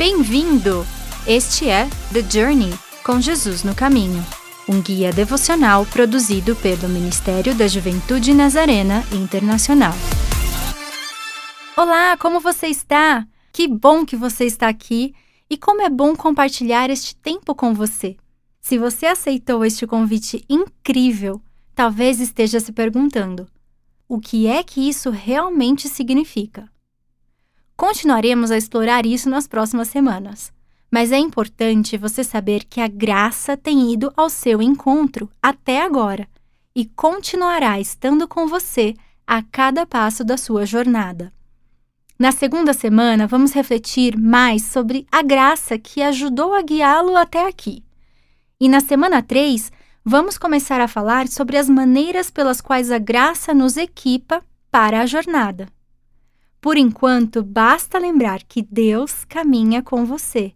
Bem-vindo! Este é The Journey com Jesus no Caminho, um guia devocional produzido pelo Ministério da Juventude Nazarena Internacional. Olá, como você está? Que bom que você está aqui e como é bom compartilhar este tempo com você. Se você aceitou este convite incrível, talvez esteja se perguntando: o que é que isso realmente significa? Continuaremos a explorar isso nas próximas semanas. Mas é importante você saber que a graça tem ido ao seu encontro até agora e continuará estando com você a cada passo da sua jornada. Na segunda semana, vamos refletir mais sobre a graça que ajudou a guiá-lo até aqui. E na semana 3, vamos começar a falar sobre as maneiras pelas quais a graça nos equipa para a jornada. Por enquanto, basta lembrar que Deus caminha com você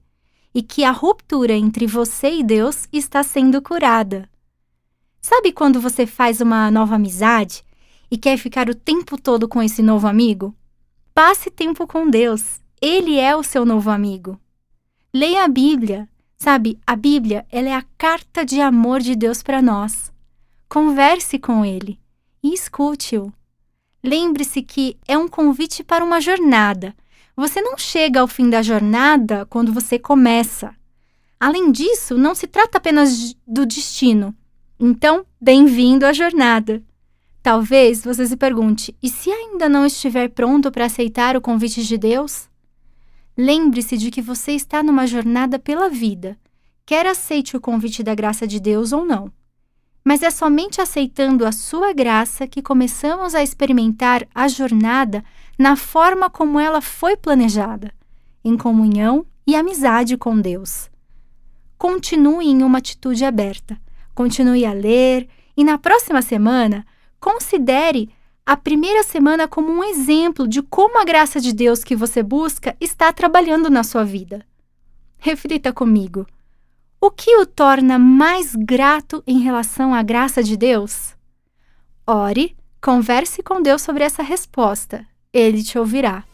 e que a ruptura entre você e Deus está sendo curada. Sabe quando você faz uma nova amizade e quer ficar o tempo todo com esse novo amigo? Passe tempo com Deus. Ele é o seu novo amigo. Leia a Bíblia. Sabe, a Bíblia ela é a carta de amor de Deus para nós. Converse com ele e escute-o. Lembre-se que é um convite para uma jornada. Você não chega ao fim da jornada quando você começa. Além disso, não se trata apenas do destino. Então, bem-vindo à jornada. Talvez você se pergunte: e se ainda não estiver pronto para aceitar o convite de Deus? Lembre-se de que você está numa jornada pela vida, quer aceite o convite da graça de Deus ou não mas é somente aceitando a sua graça que começamos a experimentar a jornada na forma como ela foi planejada, em comunhão e amizade com Deus. Continue em uma atitude aberta, continue a ler e na próxima semana considere a primeira semana como um exemplo de como a graça de Deus que você busca está trabalhando na sua vida. Reflita comigo. O que o torna mais grato em relação à graça de Deus? Ore, converse com Deus sobre essa resposta. Ele te ouvirá.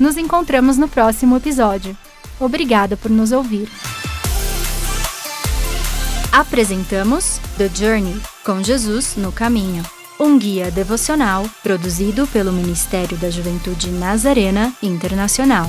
Nos encontramos no próximo episódio. Obrigada por nos ouvir. Apresentamos The Journey com Jesus no Caminho, um guia devocional produzido pelo Ministério da Juventude Nazarena Internacional.